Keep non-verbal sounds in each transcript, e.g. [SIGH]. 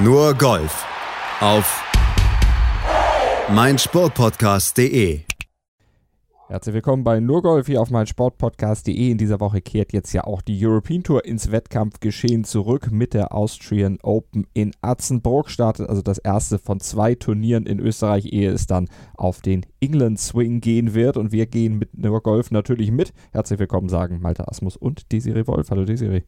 Nur Golf auf meinsportpodcast.de. Herzlich willkommen bei Nur Golf hier auf meinsportpodcast.de. In dieser Woche kehrt jetzt ja auch die European Tour ins Wettkampfgeschehen zurück mit der Austrian Open in Atzenbrook. Startet also das erste von zwei Turnieren in Österreich, ehe es dann auf den England Swing gehen wird. Und wir gehen mit Nur Golf natürlich mit. Herzlich willkommen sagen Malte Asmus und Desiree Wolf. Hallo Desiree.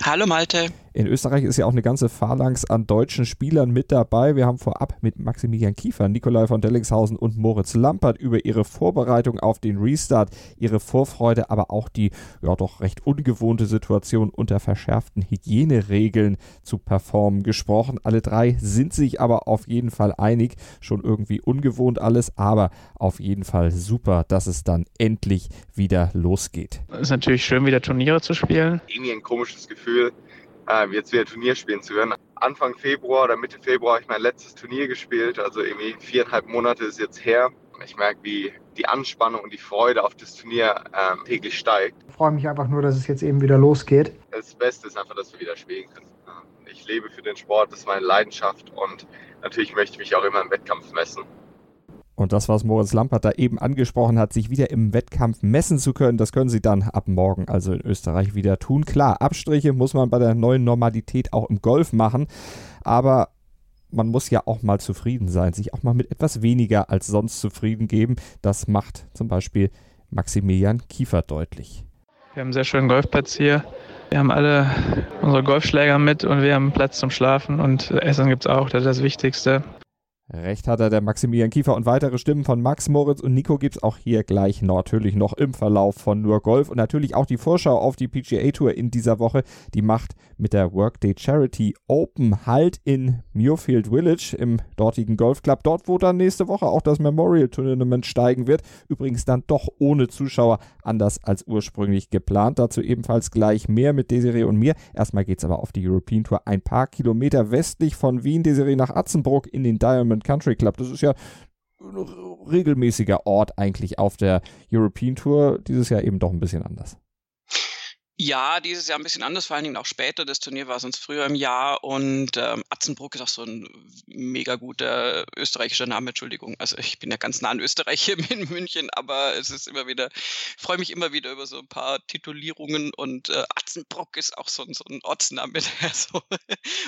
Hallo Malte. In Österreich ist ja auch eine ganze Phalanx an deutschen Spielern mit dabei. Wir haben vorab mit Maximilian Kiefer, Nikolai von Dellingshausen und Moritz Lampert über ihre Vorbereitung auf den Restart, ihre Vorfreude, aber auch die ja doch recht ungewohnte Situation unter verschärften Hygieneregeln zu performen gesprochen. Alle drei sind sich aber auf jeden Fall einig. Schon irgendwie ungewohnt alles, aber auf jeden Fall super, dass es dann endlich wieder losgeht. Es ist natürlich schön, wieder Turniere zu spielen. Irgendwie ein komisches Gefühl ähm, jetzt wieder Turnier spielen zu können. Anfang Februar oder Mitte Februar habe ich mein letztes Turnier gespielt, also irgendwie viereinhalb Monate ist jetzt her. Ich merke, wie die Anspannung und die Freude auf das Turnier ähm, täglich steigt. Ich freue mich einfach nur, dass es jetzt eben wieder losgeht. Das Beste ist einfach, dass wir wieder spielen können. Ähm, ich lebe für den Sport, das ist meine Leidenschaft und natürlich möchte ich mich auch immer im Wettkampf messen. Und das, was Moritz Lampert da eben angesprochen hat, sich wieder im Wettkampf messen zu können, das können sie dann ab morgen also in Österreich wieder tun. Klar, Abstriche muss man bei der neuen Normalität auch im Golf machen, aber man muss ja auch mal zufrieden sein, sich auch mal mit etwas weniger als sonst zufrieden geben. Das macht zum Beispiel Maximilian Kiefer deutlich. Wir haben einen sehr schönen Golfplatz hier. Wir haben alle unsere Golfschläger mit und wir haben Platz zum Schlafen und Essen gibt es auch, das ist das Wichtigste. Recht hat er, der Maximilian Kiefer und weitere Stimmen von Max, Moritz und Nico gibt es auch hier gleich natürlich noch im Verlauf von Nur Golf und natürlich auch die Vorschau auf die PGA Tour in dieser Woche. Die macht mit der Workday Charity Open Halt in Muirfield Village im dortigen Golfclub. Dort, wo dann nächste Woche auch das Memorial Tournament steigen wird. Übrigens dann doch ohne Zuschauer, anders als ursprünglich geplant. Dazu ebenfalls gleich mehr mit Desiree und mir. Erstmal geht es aber auf die European Tour ein paar Kilometer westlich von Wien. Desiree nach Atzenbrook in den Diamond Country Club. Das ist ja ein regelmäßiger Ort eigentlich auf der European Tour. Dieses Jahr eben doch ein bisschen anders. Ja, dieses Jahr ein bisschen anders, vor allen Dingen auch später. Das Turnier war sonst früher im Jahr und ähm, Atzenbruck ist auch so ein mega guter österreichischer Name, Entschuldigung. Also ich bin ja ganz nah an Österreich hier [LAUGHS] in München, aber es ist immer wieder, ich freue mich immer wieder über so ein paar Titulierungen und äh, Atzenbruck ist auch so, so ein Ortsname. [LAUGHS] so.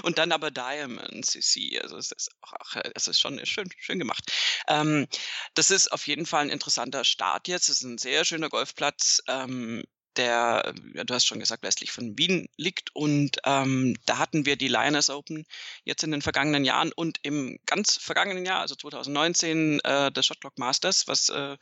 Und dann aber Diamond CC, also es ist, auch, es ist schon schön, schön gemacht. Ähm, das ist auf jeden Fall ein interessanter Start jetzt. Es ist ein sehr schöner Golfplatz. Ähm, der, ja, du hast schon gesagt, westlich von Wien liegt. Und ähm, da hatten wir die Lioness Open jetzt in den vergangenen Jahren und im ganz vergangenen Jahr, also 2019, äh, das Shotlock Masters, was äh,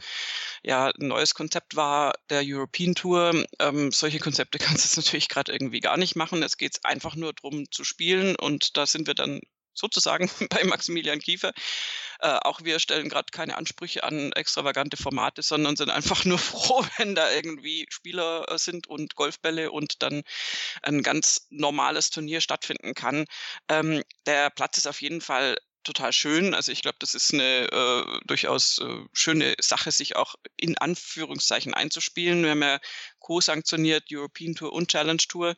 ja ein neues Konzept war der European Tour. Ähm, solche Konzepte [LAUGHS] kannst du natürlich gerade irgendwie gar nicht machen. Es geht einfach nur darum zu spielen und da sind wir dann sozusagen [LAUGHS] bei Maximilian Kiefer. Äh, auch wir stellen gerade keine Ansprüche an extravagante Formate, sondern sind einfach nur [LAUGHS] froh, wenn da irgendwie Spieler äh, sind und Golfbälle und dann ein ganz normales Turnier stattfinden kann. Ähm, der Platz ist auf jeden Fall total schön. Also ich glaube, das ist eine äh, durchaus äh, schöne Sache, sich auch in Anführungszeichen einzuspielen. Wir haben ja co-sanktioniert European Tour und Challenge Tour.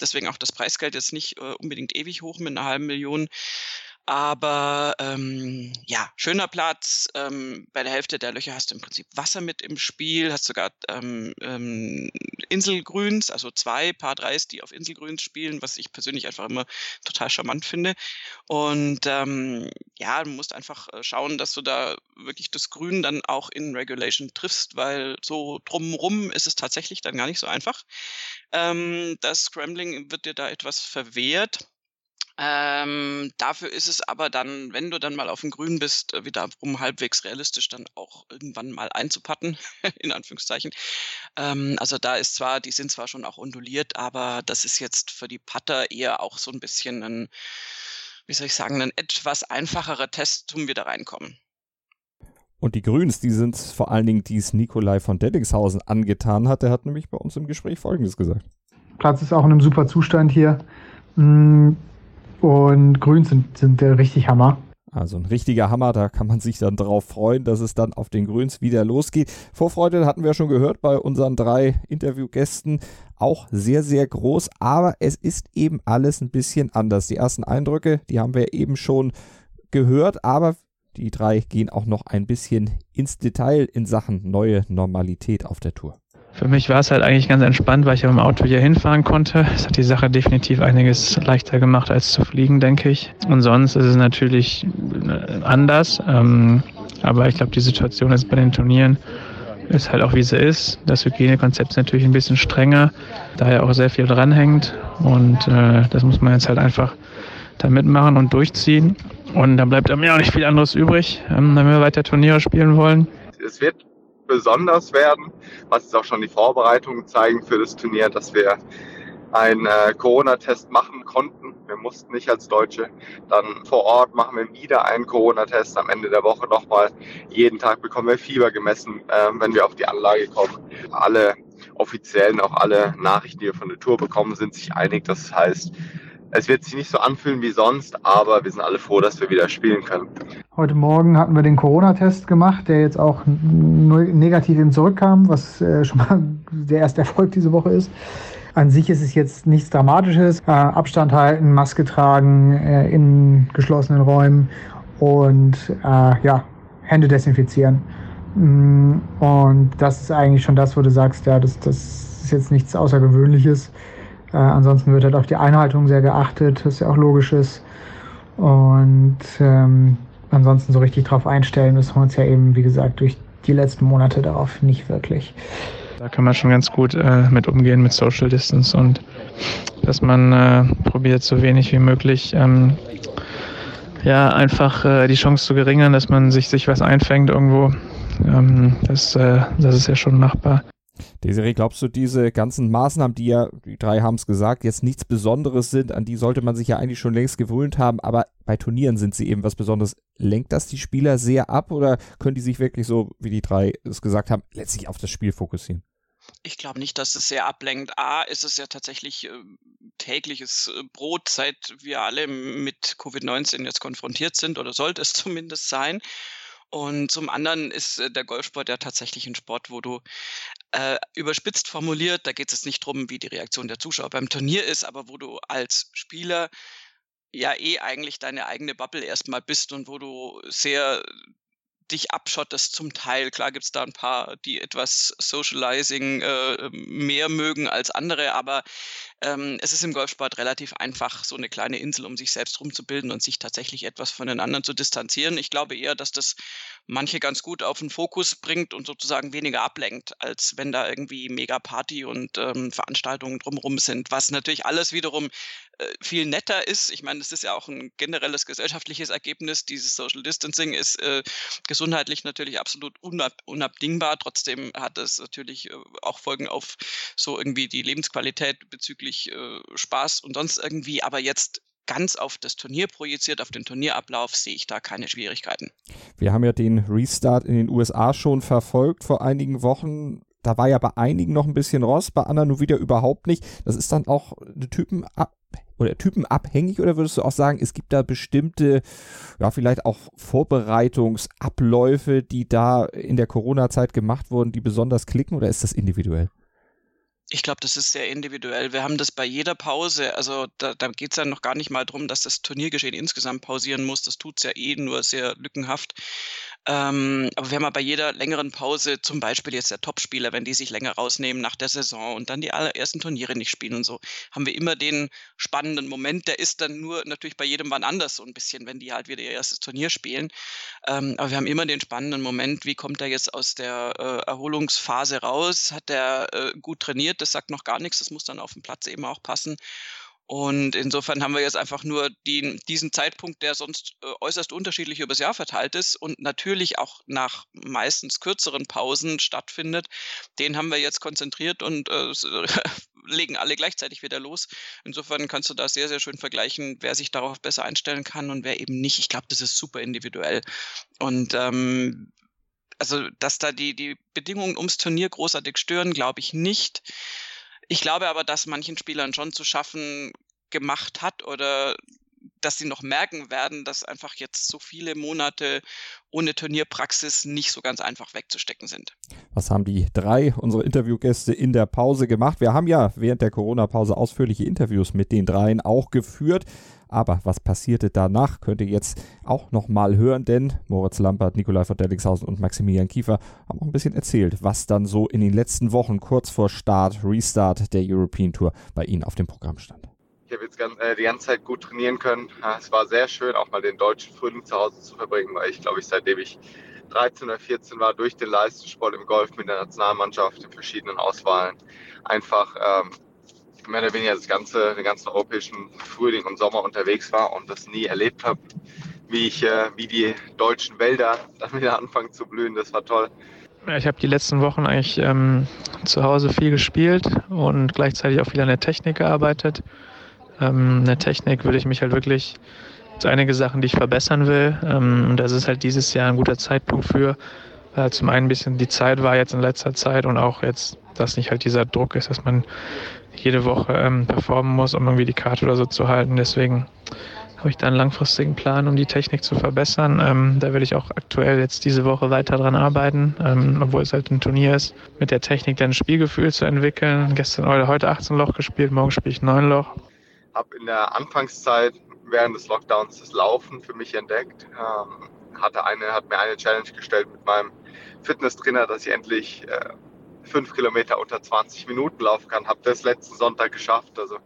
Deswegen auch das Preisgeld jetzt nicht äh, unbedingt ewig hoch mit einer halben Million. Aber ähm, ja, schöner Platz. Ähm, bei der Hälfte der Löcher hast du im Prinzip Wasser mit im Spiel, hast sogar ähm, ähm, Inselgrüns, also zwei Paar Dreis, die auf Inselgrüns spielen, was ich persönlich einfach immer total charmant finde. Und ähm, ja, du musst einfach äh, schauen, dass du da wirklich das Grün dann auch in Regulation triffst, weil so drumrum ist es tatsächlich dann gar nicht so einfach. Ähm, das Scrambling wird dir da etwas verwehrt. Ähm, dafür ist es aber dann, wenn du dann mal auf dem Grün bist, äh, wiederum halbwegs realistisch dann auch irgendwann mal einzupatten, [LAUGHS] in Anführungszeichen. Ähm, also da ist zwar, die sind zwar schon auch onduliert, aber das ist jetzt für die Putter eher auch so ein bisschen ein, wie soll ich sagen, ein etwas einfacherer Test, um wieder reinkommen. Und die Grüns, die sind vor allen Dingen, die es Nikolai von Deddingshausen angetan hat. Der hat nämlich bei uns im Gespräch Folgendes gesagt. Platz ist auch in einem super Zustand hier. Mm, und Grüns sind, sind richtig Hammer. Also ein richtiger Hammer, da kann man sich dann drauf freuen, dass es dann auf den Grüns wieder losgeht. Vorfreude hatten wir schon gehört bei unseren drei Interviewgästen. Auch sehr, sehr groß, aber es ist eben alles ein bisschen anders. Die ersten Eindrücke, die haben wir eben schon gehört, aber die drei gehen auch noch ein bisschen ins Detail in Sachen neue Normalität auf der Tour. Für mich war es halt eigentlich ganz entspannt, weil ich mit dem Auto hier hinfahren konnte. Es hat die Sache definitiv einiges leichter gemacht als zu fliegen, denke ich. Und sonst ist es natürlich äh, anders. Ähm, aber ich glaube, die Situation jetzt bei den Turnieren ist halt auch wie sie ist. Das Hygienekonzept ist natürlich ein bisschen strenger, da ja auch sehr viel dranhängt. Und äh, das muss man jetzt halt einfach da mitmachen und durchziehen. Und da bleibt mir auch nicht viel anderes übrig, ähm, wenn wir weiter Turniere spielen wollen. Es wird besonders werden, was jetzt auch schon die Vorbereitungen zeigen für das Turnier, dass wir einen äh, Corona-Test machen konnten. Wir mussten nicht als Deutsche. Dann vor Ort machen wir wieder einen Corona-Test am Ende der Woche nochmal. Jeden Tag bekommen wir Fieber gemessen, äh, wenn wir auf die Anlage kommen. Alle offiziellen, auch alle Nachrichten, die wir von der Tour bekommen, sind sich einig. Das heißt, es wird sich nicht so anfühlen wie sonst, aber wir sind alle froh, dass wir wieder spielen können. Heute Morgen hatten wir den Corona-Test gemacht, der jetzt auch negativ eben zurückkam, was äh, [LAUGHS] schon mal der erste Erfolg diese Woche ist. An sich ist es jetzt nichts Dramatisches. Äh, Abstand halten, Maske tragen äh, in geschlossenen Räumen und ja, Hände desinfizieren. Mm, und das ist eigentlich schon das, wo du sagst, ja, das, das ist jetzt nichts Außergewöhnliches. Äh, ansonsten wird halt auch die Einhaltung sehr geachtet, was ja auch logisch ist. Und ähm, ansonsten so richtig drauf einstellen müssen wir uns ja eben, wie gesagt, durch die letzten Monate darauf nicht wirklich. Da kann man schon ganz gut äh, mit umgehen mit Social Distance und dass man äh, probiert, so wenig wie möglich ähm, ja, einfach äh, die Chance zu geringern, dass man sich, sich was einfängt irgendwo. Ähm, das, äh, das ist ja schon machbar. Desiree, glaubst du, diese ganzen Maßnahmen, die ja, die drei haben es gesagt, jetzt nichts Besonderes sind, an die sollte man sich ja eigentlich schon längst gewöhnt haben, aber bei Turnieren sind sie eben was Besonderes. Lenkt das die Spieler sehr ab oder können die sich wirklich so, wie die drei es gesagt haben, letztlich auf das Spiel fokussieren? Ich glaube nicht, dass es sehr ablenkt. A, ist es ja tatsächlich äh, tägliches äh, Brot, seit wir alle mit Covid-19 jetzt konfrontiert sind, oder sollte es [LAUGHS] zumindest sein. Und zum anderen ist äh, der Golfsport ja tatsächlich ein Sport, wo du äh, überspitzt formuliert, da geht es nicht drum, wie die Reaktion der Zuschauer beim Turnier ist, aber wo du als Spieler ja eh eigentlich deine eigene Bubble erstmal bist und wo du sehr dich abschottest zum Teil. Klar gibt es da ein paar, die etwas Socializing äh, mehr mögen als andere, aber ähm, es ist im Golfsport relativ einfach, so eine kleine Insel, um sich selbst rumzubilden und sich tatsächlich etwas von den anderen zu distanzieren. Ich glaube eher, dass das manche ganz gut auf den Fokus bringt und sozusagen weniger ablenkt, als wenn da irgendwie mega Party und ähm, Veranstaltungen drumherum sind, was natürlich alles wiederum äh, viel netter ist. Ich meine, es ist ja auch ein generelles gesellschaftliches Ergebnis. Dieses Social Distancing ist äh, gesundheitlich natürlich absolut unab unabdingbar. Trotzdem hat es natürlich äh, auch Folgen auf so irgendwie die Lebensqualität bezüglich äh, Spaß und sonst irgendwie. Aber jetzt ganz auf das Turnier projiziert, auf den Turnierablauf, sehe ich da keine Schwierigkeiten. Wir haben ja den Restart in den USA schon verfolgt vor einigen Wochen. Da war ja bei einigen noch ein bisschen Rost, bei anderen nur wieder überhaupt nicht. Das ist dann auch eine Typen oder typenabhängig oder würdest du auch sagen, es gibt da bestimmte, ja, vielleicht auch Vorbereitungsabläufe, die da in der Corona-Zeit gemacht wurden, die besonders klicken oder ist das individuell? Ich glaube, das ist sehr individuell. Wir haben das bei jeder Pause, also da, da geht es ja noch gar nicht mal darum, dass das Turniergeschehen insgesamt pausieren muss. Das tut es ja eh nur sehr lückenhaft. Ähm, aber wir haben ja bei jeder längeren Pause, zum Beispiel jetzt der Topspieler, wenn die sich länger rausnehmen nach der Saison und dann die allerersten Turniere nicht spielen und so, haben wir immer den spannenden Moment. Der ist dann nur natürlich bei jedem wann anders so ein bisschen, wenn die halt wieder ihr erstes Turnier spielen. Ähm, aber wir haben immer den spannenden Moment, wie kommt er jetzt aus der äh, Erholungsphase raus? Hat er äh, gut trainiert? Das sagt noch gar nichts. Das muss dann auf dem Platz eben auch passen. Und insofern haben wir jetzt einfach nur den, diesen Zeitpunkt, der sonst äh, äußerst unterschiedlich übers Jahr verteilt ist und natürlich auch nach meistens kürzeren Pausen stattfindet, den haben wir jetzt konzentriert und äh, [LAUGHS] legen alle gleichzeitig wieder los. Insofern kannst du da sehr, sehr schön vergleichen, wer sich darauf besser einstellen kann und wer eben nicht. Ich glaube, das ist super individuell. Und ähm, also, dass da die, die Bedingungen ums Turnier großartig stören, glaube ich nicht. Ich glaube aber, dass manchen Spielern schon zu schaffen gemacht hat oder dass sie noch merken werden, dass einfach jetzt so viele Monate ohne Turnierpraxis nicht so ganz einfach wegzustecken sind. Was haben die drei, unsere Interviewgäste, in der Pause gemacht? Wir haben ja während der Corona-Pause ausführliche Interviews mit den dreien auch geführt. Aber was passierte danach, könnt ihr jetzt auch nochmal hören, denn Moritz Lampert, Nikolai von Dellingshausen und Maximilian Kiefer haben auch ein bisschen erzählt, was dann so in den letzten Wochen kurz vor Start, Restart der European Tour bei ihnen auf dem Programm stand. Ich habe jetzt ganz, äh, die ganze Zeit gut trainieren können. Es war sehr schön, auch mal den deutschen Frühling zu Hause zu verbringen, weil ich glaube, ich seitdem ich 13 oder 14 war, durch den Leistungssport im Golf mit der Nationalmannschaft in verschiedenen Auswahlen einfach ähm, mehr oder weniger das ganze, den ganzen europäischen Frühling und Sommer unterwegs war und das nie erlebt habe, wie äh, wie die deutschen Wälder [LAUGHS] dann wieder anfangen zu blühen. Das war toll. Ich habe die letzten Wochen eigentlich ähm, zu Hause viel gespielt und gleichzeitig auch viel an der Technik gearbeitet. Ähm, in der Technik würde ich mich halt wirklich zu einige Sachen, die ich verbessern will. Ähm, und das ist halt dieses Jahr ein guter Zeitpunkt für. Weil zum einen ein bisschen die Zeit war jetzt in letzter Zeit und auch jetzt, dass nicht halt dieser Druck ist, dass man jede Woche ähm, performen muss, um irgendwie die Karte oder so zu halten. Deswegen habe ich da einen langfristigen Plan, um die Technik zu verbessern. Ähm, da will ich auch aktuell jetzt diese Woche weiter dran arbeiten, ähm, obwohl es halt ein Turnier ist, mit der Technik dann ein Spielgefühl zu entwickeln. Gestern oder heute 18 Loch gespielt, morgen spiele ich 9 Loch. Habe in der Anfangszeit während des Lockdowns das Laufen für mich entdeckt. Ähm, hatte eine, hat mir eine Challenge gestellt mit meinem Fitnesstrainer, dass ich endlich äh, fünf Kilometer unter 20 Minuten laufen kann. Habe das letzten Sonntag geschafft. Also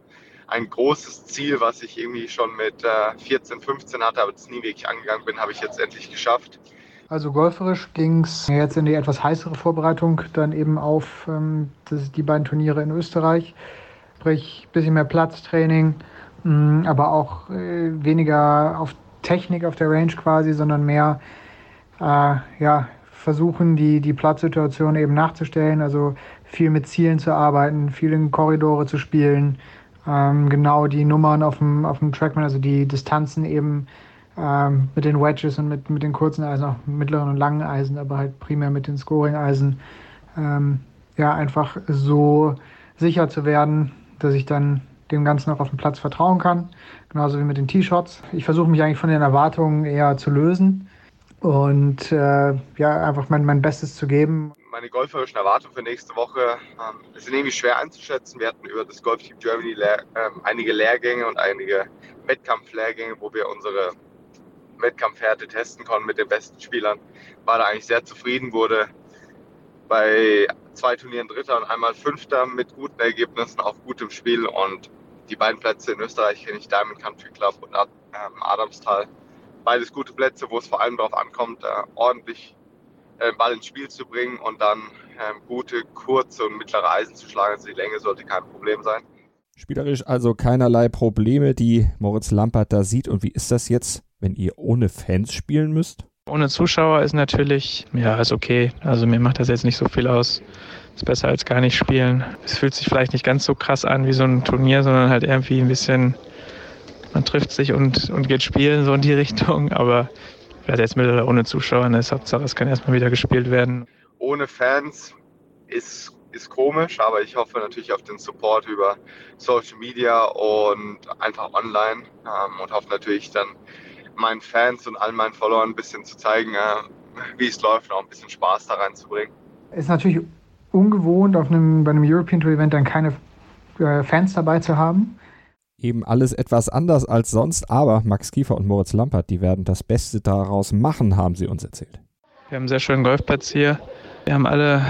ein großes Ziel, was ich irgendwie schon mit äh, 14, 15 hatte, aber das nie wirklich angegangen bin, habe ich jetzt endlich geschafft. Also golferisch ging es jetzt in die etwas heißere Vorbereitung dann eben auf ähm, die beiden Turniere in Österreich. Sprich, ein bisschen mehr Platztraining, mm, aber auch äh, weniger auf Technik auf der Range quasi, sondern mehr äh, ja, versuchen, die, die Platzsituation eben nachzustellen, also viel mit Zielen zu arbeiten, viel in Korridore zu spielen, ähm, genau die Nummern auf dem, auf dem Trackman, also die Distanzen eben ähm, mit den Wedges und mit, mit den kurzen Eisen, auch mittleren und langen Eisen, aber halt primär mit den Scoring-Eisen, ähm, ja, einfach so sicher zu werden, dass ich dann dem Ganzen auch auf dem Platz vertrauen kann. Genauso wie mit den T-Shots. Ich versuche mich eigentlich von den Erwartungen eher zu lösen und äh, ja, einfach mein, mein Bestes zu geben. Meine golferischen Erwartungen für nächste Woche ähm, sind irgendwie schwer einzuschätzen. Wir hatten über das Golf Team Germany Lehr ähm, einige Lehrgänge und einige Wettkampflehrgänge, wo wir unsere Wettkampfhärte testen konnten mit den besten Spielern. War da eigentlich sehr zufrieden, wurde bei zwei Turnieren Dritter und einmal Fünfter mit guten Ergebnissen, auch gutem Spiel. Und die beiden Plätze in Österreich kenne ich Diamond Country Club und ähm, Adamstal beides gute Plätze, wo es vor allem darauf ankommt, äh, ordentlich äh, Ball ins Spiel zu bringen und dann äh, gute, kurze und mittlere Eisen zu schlagen. Also die Länge sollte kein Problem sein. Spielerisch also keinerlei Probleme, die Moritz Lampert da sieht. Und wie ist das jetzt, wenn ihr ohne Fans spielen müsst? Ohne Zuschauer ist natürlich, ja, ist okay. Also mir macht das jetzt nicht so viel aus. Ist besser als gar nicht spielen. Es fühlt sich vielleicht nicht ganz so krass an wie so ein Turnier, sondern halt irgendwie ein bisschen man trifft sich und, und geht spielen, so in die [LAUGHS] Richtung. Aber ja, jetzt mit oder ohne Zuschauer, ist Hauptsache, es kann erstmal wieder gespielt werden. Ohne Fans ist, ist komisch, aber ich hoffe natürlich auf den Support über Social Media und einfach online ähm, und hoffe natürlich dann meinen Fans und all meinen Followern ein bisschen zu zeigen, äh, wie es läuft und auch ein bisschen Spaß da reinzubringen. Ist natürlich ungewohnt, auf einem, bei einem European Tour Event dann keine äh, Fans dabei zu haben eben alles etwas anders als sonst, aber Max Kiefer und Moritz Lampert, die werden das Beste daraus machen, haben sie uns erzählt. Wir haben einen sehr schönen Golfplatz hier. Wir haben alle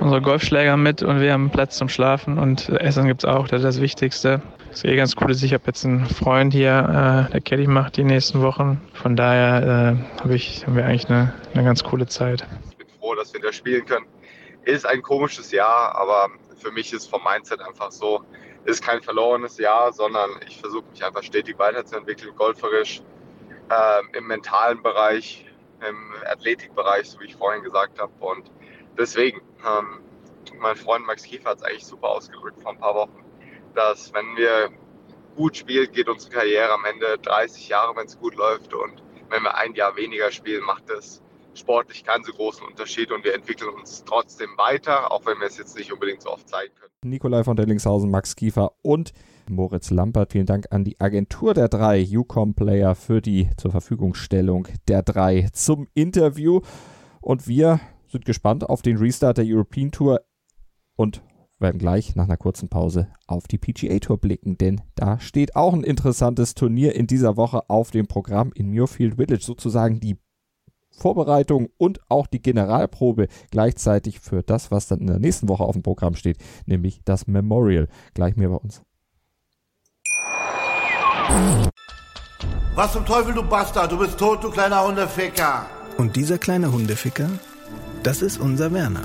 unsere Golfschläger mit und wir haben Platz zum Schlafen und Essen gibt es auch, das ist das Wichtigste. Ist eh ganz cool. Ich habe jetzt einen Freund hier, äh, der Caddy macht die nächsten Wochen. Von daher äh, hab ich, haben wir eigentlich eine, eine ganz coole Zeit. Ich bin froh, dass wir da spielen können. Ist ein komisches Jahr, aber für mich ist vom Mindset einfach so, ist kein verlorenes Jahr, sondern ich versuche mich einfach stetig weiterzuentwickeln, golferisch, äh, im mentalen Bereich, im Athletikbereich, so wie ich vorhin gesagt habe. Und deswegen, ähm, mein Freund Max Kiefer hat es eigentlich super ausgedrückt vor ein paar Wochen, dass wenn wir gut spielen, geht unsere Karriere am Ende 30 Jahre, wenn es gut läuft. Und wenn wir ein Jahr weniger spielen, macht das sportlich keinen so großen Unterschied und wir entwickeln uns trotzdem weiter, auch wenn wir es jetzt nicht unbedingt so oft zeigen können. Nikolai von Dellingshausen, Max Kiefer und Moritz Lampert. Vielen Dank an die Agentur der drei UCOM Player für die zur Verfügungstellung der drei zum Interview. Und wir sind gespannt auf den Restart der European Tour und werden gleich nach einer kurzen Pause auf die PGA Tour blicken, denn da steht auch ein interessantes Turnier in dieser Woche auf dem Programm in Muirfield Village, sozusagen die Vorbereitung und auch die Generalprobe gleichzeitig für das, was dann in der nächsten Woche auf dem Programm steht, nämlich das Memorial. Gleich mehr bei uns. Was zum Teufel, du Bastard? Du bist tot, du kleiner Hundeficker. Und dieser kleine Hundeficker, das ist unser Werner.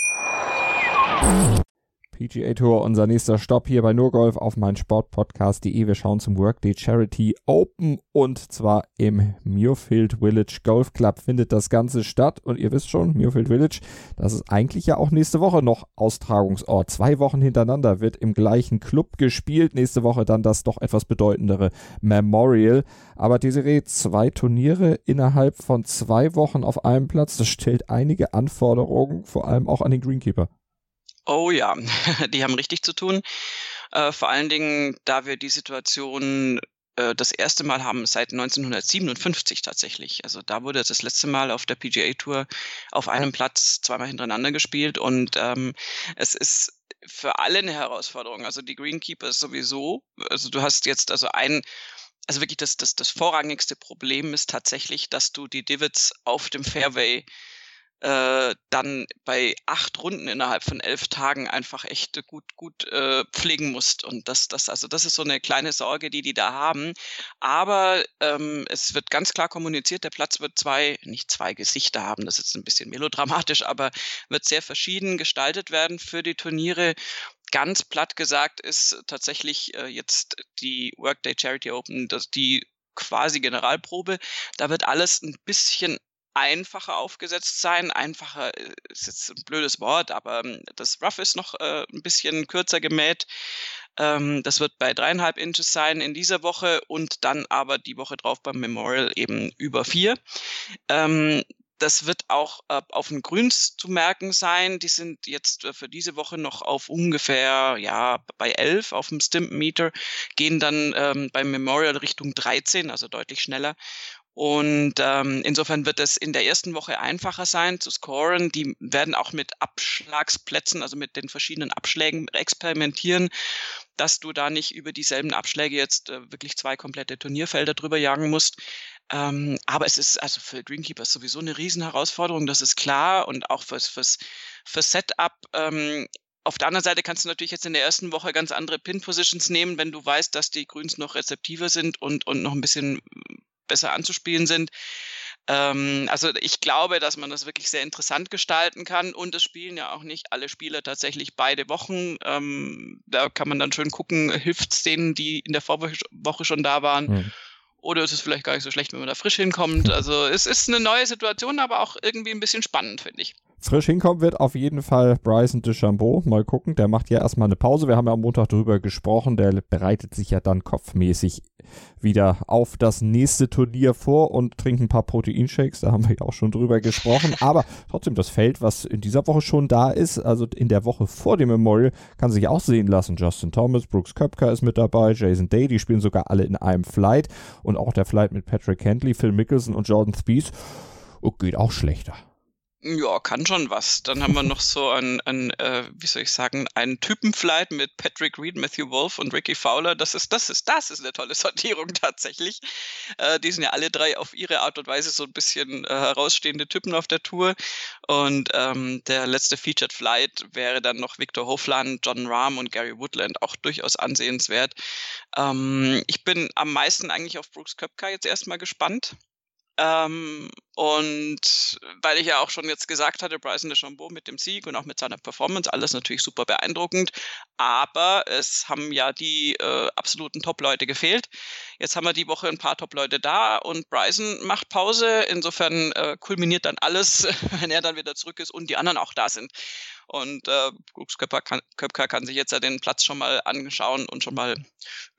PGA Tour, unser nächster Stopp hier bei Nurgolf auf mein Sportpodcast.de. Wir schauen zum Workday Charity Open und zwar im Muirfield Village Golf Club findet das Ganze statt und ihr wisst schon, Muirfield Village, das ist eigentlich ja auch nächste Woche noch Austragungsort. Zwei Wochen hintereinander wird im gleichen Club gespielt. Nächste Woche dann das doch etwas bedeutendere Memorial. Aber Desiree, zwei Turniere innerhalb von zwei Wochen auf einem Platz, das stellt einige Anforderungen, vor allem auch an den Greenkeeper. Oh ja, [LAUGHS] die haben richtig zu tun. Äh, vor allen Dingen, da wir die Situation äh, das erste Mal haben seit 1957 tatsächlich. Also da wurde das letzte Mal auf der PGA Tour auf einem Platz zweimal hintereinander gespielt und ähm, es ist für alle eine Herausforderung. Also die Greenkeepers sowieso. Also du hast jetzt also ein also wirklich das, das, das vorrangigste Problem ist tatsächlich, dass du die Divots auf dem Fairway äh, dann bei acht Runden innerhalb von elf Tagen einfach echt gut, gut äh, pflegen musst. Und das, das, also das ist so eine kleine Sorge, die die da haben. Aber ähm, es wird ganz klar kommuniziert, der Platz wird zwei, nicht zwei Gesichter haben, das ist ein bisschen melodramatisch, aber wird sehr verschieden gestaltet werden für die Turniere ganz platt gesagt ist tatsächlich äh, jetzt die Workday Charity Open, das die quasi Generalprobe. Da wird alles ein bisschen einfacher aufgesetzt sein. Einfacher äh, ist jetzt ein blödes Wort, aber ähm, das Rough ist noch äh, ein bisschen kürzer gemäht. Ähm, das wird bei dreieinhalb Inches sein in dieser Woche und dann aber die Woche drauf beim Memorial eben über vier. Ähm, das wird auch äh, auf den Grüns zu merken sein. Die sind jetzt äh, für diese Woche noch auf ungefähr, ja, bei 11 auf dem Stimp-Meter, gehen dann ähm, beim Memorial Richtung 13, also deutlich schneller. Und ähm, insofern wird es in der ersten Woche einfacher sein zu scoren. Die werden auch mit Abschlagsplätzen, also mit den verschiedenen Abschlägen experimentieren, dass du da nicht über dieselben Abschläge jetzt äh, wirklich zwei komplette Turnierfelder drüber jagen musst. Ähm, aber es ist also für Greenkeepers sowieso eine Riesenherausforderung, das ist klar. Und auch fürs, fürs, fürs Setup ähm, auf der anderen Seite kannst du natürlich jetzt in der ersten Woche ganz andere Pin-Positions nehmen, wenn du weißt, dass die Grüns noch rezeptiver sind und, und noch ein bisschen besser anzuspielen sind. Ähm, also ich glaube, dass man das wirklich sehr interessant gestalten kann und es spielen ja auch nicht alle Spieler tatsächlich beide Wochen. Ähm, da kann man dann schön gucken, hilft es denen, die in der Vorwoche schon da waren. Mhm. Oder ist es vielleicht gar nicht so schlecht, wenn man da frisch hinkommt? [LAUGHS] Also es ist eine neue Situation, aber auch irgendwie ein bisschen spannend, finde ich. Frisch hinkommen wird auf jeden Fall Bryson DeChambeau. Mal gucken, der macht ja erstmal eine Pause. Wir haben ja am Montag darüber gesprochen. Der bereitet sich ja dann kopfmäßig wieder auf das nächste Turnier vor und trinkt ein paar Proteinshakes. Da haben wir ja auch schon drüber gesprochen. Aber trotzdem, das Feld, was in dieser Woche schon da ist, also in der Woche vor dem Memorial, kann sich auch sehen lassen. Justin Thomas, Brooks Köpker ist mit dabei, Jason Day, die spielen sogar alle in einem Flight. Und auch der Flight mit Patrick Hentley, Phil Mickelson und Jordan Spieth oh, geht auch schlechter. Ja, kann schon was. Dann haben wir noch so ein, ein äh, wie soll ich sagen, einen Typenflight mit Patrick Reed, Matthew Wolf und Ricky Fowler. Das ist, das ist, das ist eine tolle [LAUGHS] Sortierung tatsächlich. Äh, die sind ja alle drei auf ihre Art und Weise so ein bisschen äh, herausstehende Typen auf der Tour. Und ähm, der letzte Featured Flight wäre dann noch Victor Hofland, John Rahm und Gary Woodland, auch durchaus ansehenswert. Ähm, ich bin am meisten eigentlich auf Brooks Köpka jetzt erstmal gespannt. Ähm, und weil ich ja auch schon jetzt gesagt hatte, Bryson DeChambeau mit dem Sieg und auch mit seiner Performance, alles natürlich super beeindruckend. Aber es haben ja die äh, absoluten Top-Leute gefehlt. Jetzt haben wir die Woche ein paar Top-Leute da und Bryson macht Pause. Insofern äh, kulminiert dann alles, [LAUGHS] wenn er dann wieder zurück ist und die anderen auch da sind. Und äh, Brooks Köpker kann, sich jetzt ja den Platz schon mal anschauen und schon mal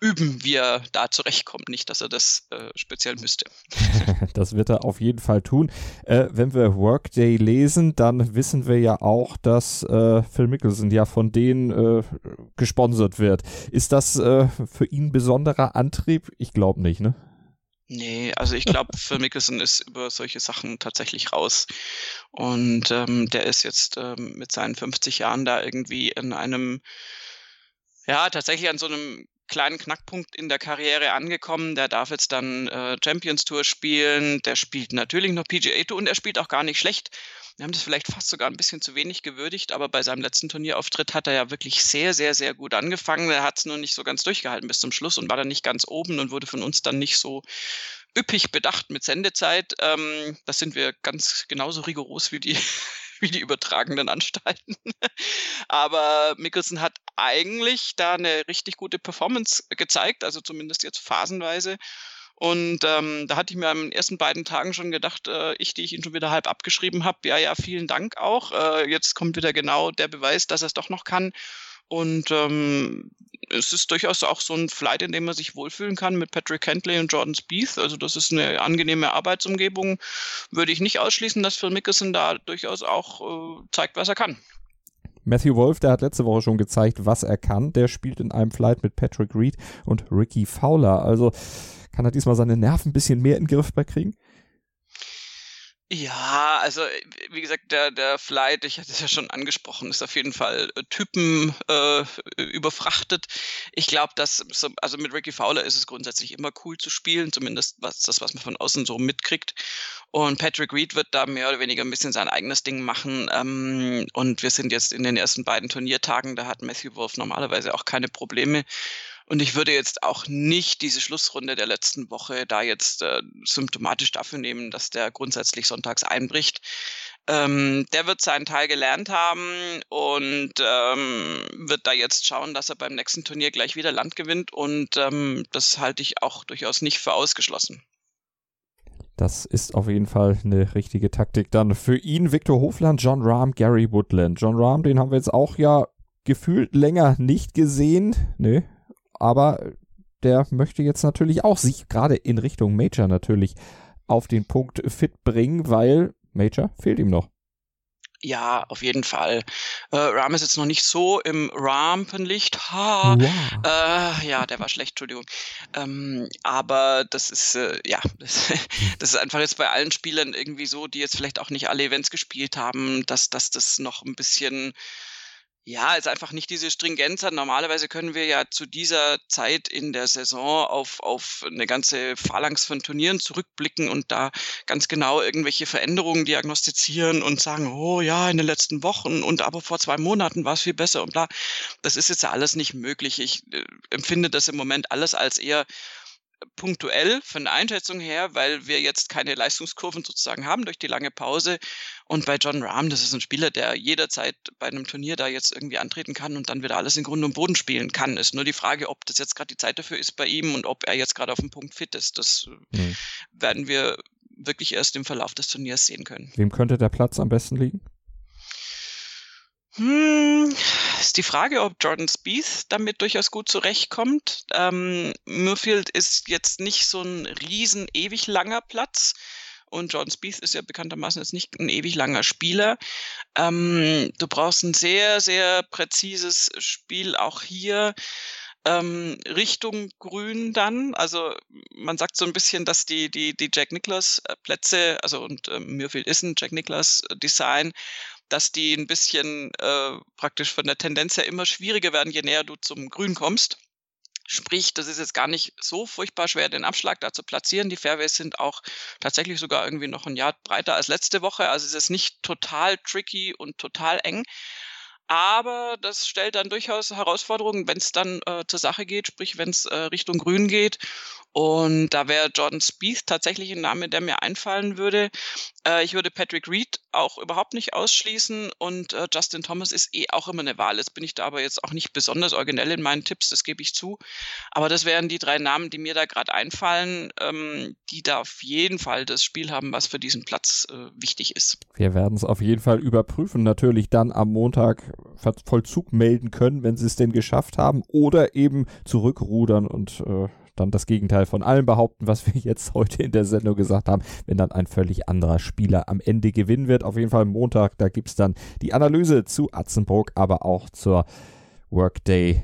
üben, wie er da zurechtkommt. Nicht, dass er das äh, speziell müsste. [LAUGHS] das wird er auf jeden Fall tun. Äh, wenn wir Workday lesen, dann wissen wir ja auch, dass äh, Phil Mickelson ja von denen äh, gesponsert wird. Ist das äh, für ihn besonderer Antrieb? Ich glaube nicht, ne? Nee, also ich glaube, Phil Mickelson ist über solche Sachen tatsächlich raus. Und ähm, der ist jetzt ähm, mit seinen 50 Jahren da irgendwie in einem, ja, tatsächlich an so einem kleinen Knackpunkt in der Karriere angekommen. Der darf jetzt dann äh, Champions Tour spielen. Der spielt natürlich noch PGA Tour und er spielt auch gar nicht schlecht. Wir haben das vielleicht fast sogar ein bisschen zu wenig gewürdigt, aber bei seinem letzten Turnierauftritt hat er ja wirklich sehr, sehr, sehr gut angefangen. Er hat es nur nicht so ganz durchgehalten bis zum Schluss und war dann nicht ganz oben und wurde von uns dann nicht so üppig bedacht mit Sendezeit. Ähm, das sind wir ganz genauso rigoros wie die, [LAUGHS] wie die übertragenden Anstalten. [LAUGHS] Aber Mickelson hat eigentlich da eine richtig gute Performance gezeigt, also zumindest jetzt phasenweise. Und ähm, da hatte ich mir an den ersten beiden Tagen schon gedacht, äh, ich, die ich ihn schon wieder halb abgeschrieben habe, ja, ja, vielen Dank auch. Äh, jetzt kommt wieder genau der Beweis, dass er es doch noch kann. Und ähm, es ist durchaus auch so ein Flight, in dem man sich wohlfühlen kann mit Patrick Kentley und Jordan Spieth. Also das ist eine angenehme Arbeitsumgebung. Würde ich nicht ausschließen, dass Phil Mickelson da durchaus auch äh, zeigt, was er kann. Matthew Wolf, der hat letzte Woche schon gezeigt, was er kann. Der spielt in einem Flight mit Patrick Reed und Ricky Fowler. Also kann er diesmal seine Nerven ein bisschen mehr in den Griff kriegen? Ja, also wie gesagt, der, der Flight, ich hatte es ja schon angesprochen, ist auf jeden Fall äh, Typen äh, überfrachtet. Ich glaube, dass so, also mit Ricky Fowler ist es grundsätzlich immer cool zu spielen, zumindest was das, was man von außen so mitkriegt. Und Patrick Reed wird da mehr oder weniger ein bisschen sein eigenes Ding machen. Ähm, und wir sind jetzt in den ersten beiden Turniertagen, da hat Matthew Wolf normalerweise auch keine Probleme. Und ich würde jetzt auch nicht diese Schlussrunde der letzten Woche da jetzt äh, symptomatisch dafür nehmen, dass der grundsätzlich sonntags einbricht. Ähm, der wird seinen Teil gelernt haben und ähm, wird da jetzt schauen, dass er beim nächsten Turnier gleich wieder Land gewinnt. Und ähm, das halte ich auch durchaus nicht für ausgeschlossen. Das ist auf jeden Fall eine richtige Taktik dann für ihn. Victor Hofland, John Rahm, Gary Woodland. John Rahm, den haben wir jetzt auch ja gefühlt länger nicht gesehen. Ne, aber der möchte jetzt natürlich auch sich gerade in Richtung Major natürlich auf den Punkt fit bringen, weil Major fehlt ihm noch. Ja, auf jeden Fall. Äh, Ram ist jetzt noch nicht so im Rampenlicht. Ha, wow. äh, ja, der war schlecht, Entschuldigung. Ähm, aber das ist, äh, ja, [LAUGHS] das, das, ist einfach jetzt bei allen Spielern irgendwie so, die jetzt vielleicht auch nicht alle Events gespielt haben, dass, dass das noch ein bisschen ja, ist einfach nicht diese Stringenz hat. Normalerweise können wir ja zu dieser Zeit in der Saison auf, auf eine ganze Phalanx von Turnieren zurückblicken und da ganz genau irgendwelche Veränderungen diagnostizieren und sagen, oh ja, in den letzten Wochen und aber vor zwei Monaten war es viel besser und bla. Das ist jetzt ja alles nicht möglich. Ich äh, empfinde das im Moment alles als eher punktuell von der Einschätzung her, weil wir jetzt keine Leistungskurven sozusagen haben durch die lange Pause. Und bei John Rahm, das ist ein Spieler, der jederzeit bei einem Turnier da jetzt irgendwie antreten kann und dann wieder alles in Grund und Boden spielen kann. Ist nur die Frage, ob das jetzt gerade die Zeit dafür ist bei ihm und ob er jetzt gerade auf dem Punkt fit ist. Das mhm. werden wir wirklich erst im Verlauf des Turniers sehen können. Wem könnte der Platz am besten liegen? Hm, ist die Frage, ob Jordan Spieth damit durchaus gut zurechtkommt. Ähm, Murfield ist jetzt nicht so ein riesen ewig langer Platz und Jordan Spieth ist ja bekanntermaßen jetzt nicht ein ewig langer Spieler. Ähm, du brauchst ein sehr, sehr präzises Spiel auch hier. ähm, Richtung Grün dann. Also man sagt so ein bisschen, dass die, die, die Jack Nicklaus äh, Plätze, also und ähm, Muirfield ist ein Jack Nicklaus äh, Design, dass die ein bisschen äh, praktisch von der Tendenz her immer schwieriger werden, je näher du zum Grün kommst. Sprich, das ist jetzt gar nicht so furchtbar schwer, den Abschlag da zu platzieren. Die Fairways sind auch tatsächlich sogar irgendwie noch ein Jahr breiter als letzte Woche. Also es ist nicht total tricky und total eng. Aber das stellt dann durchaus Herausforderungen, wenn es dann äh, zur Sache geht, sprich wenn es äh, Richtung Grün geht. Und da wäre Jordan Spieth tatsächlich ein Name, der mir einfallen würde. Äh, ich würde Patrick Reed auch überhaupt nicht ausschließen und äh, Justin Thomas ist eh auch immer eine Wahl. Jetzt bin ich da aber jetzt auch nicht besonders originell in meinen Tipps, das gebe ich zu. Aber das wären die drei Namen, die mir da gerade einfallen, ähm, die da auf jeden Fall das Spiel haben, was für diesen Platz äh, wichtig ist. Wir werden es auf jeden Fall überprüfen, natürlich dann am Montag Vollzug melden können, wenn sie es denn geschafft haben oder eben zurückrudern und äh, dann das Gegenteil von allem behaupten, was wir jetzt heute in der Sendung gesagt haben, wenn dann ein völlig anderer Spieler am Ende gewinnen wird. Auf jeden Fall Montag, da gibt es dann die Analyse zu Atzenbrook, aber auch zur Workday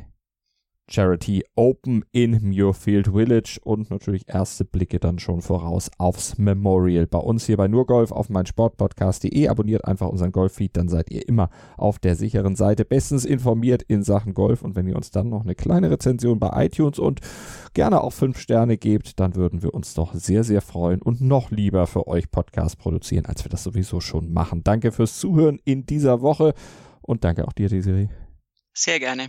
Charity Open in Muirfield Village und natürlich erste Blicke dann schon voraus aufs Memorial. Bei uns hier bei Nurgolf auf meinsportpodcast.de. Abonniert einfach unseren Golffeed, dann seid ihr immer auf der sicheren Seite bestens informiert in Sachen Golf. Und wenn ihr uns dann noch eine kleine Rezension bei iTunes und gerne auch fünf Sterne gebt, dann würden wir uns doch sehr, sehr freuen und noch lieber für euch Podcast produzieren, als wir das sowieso schon machen. Danke fürs Zuhören in dieser Woche und danke auch dir, Desiree. Sehr gerne.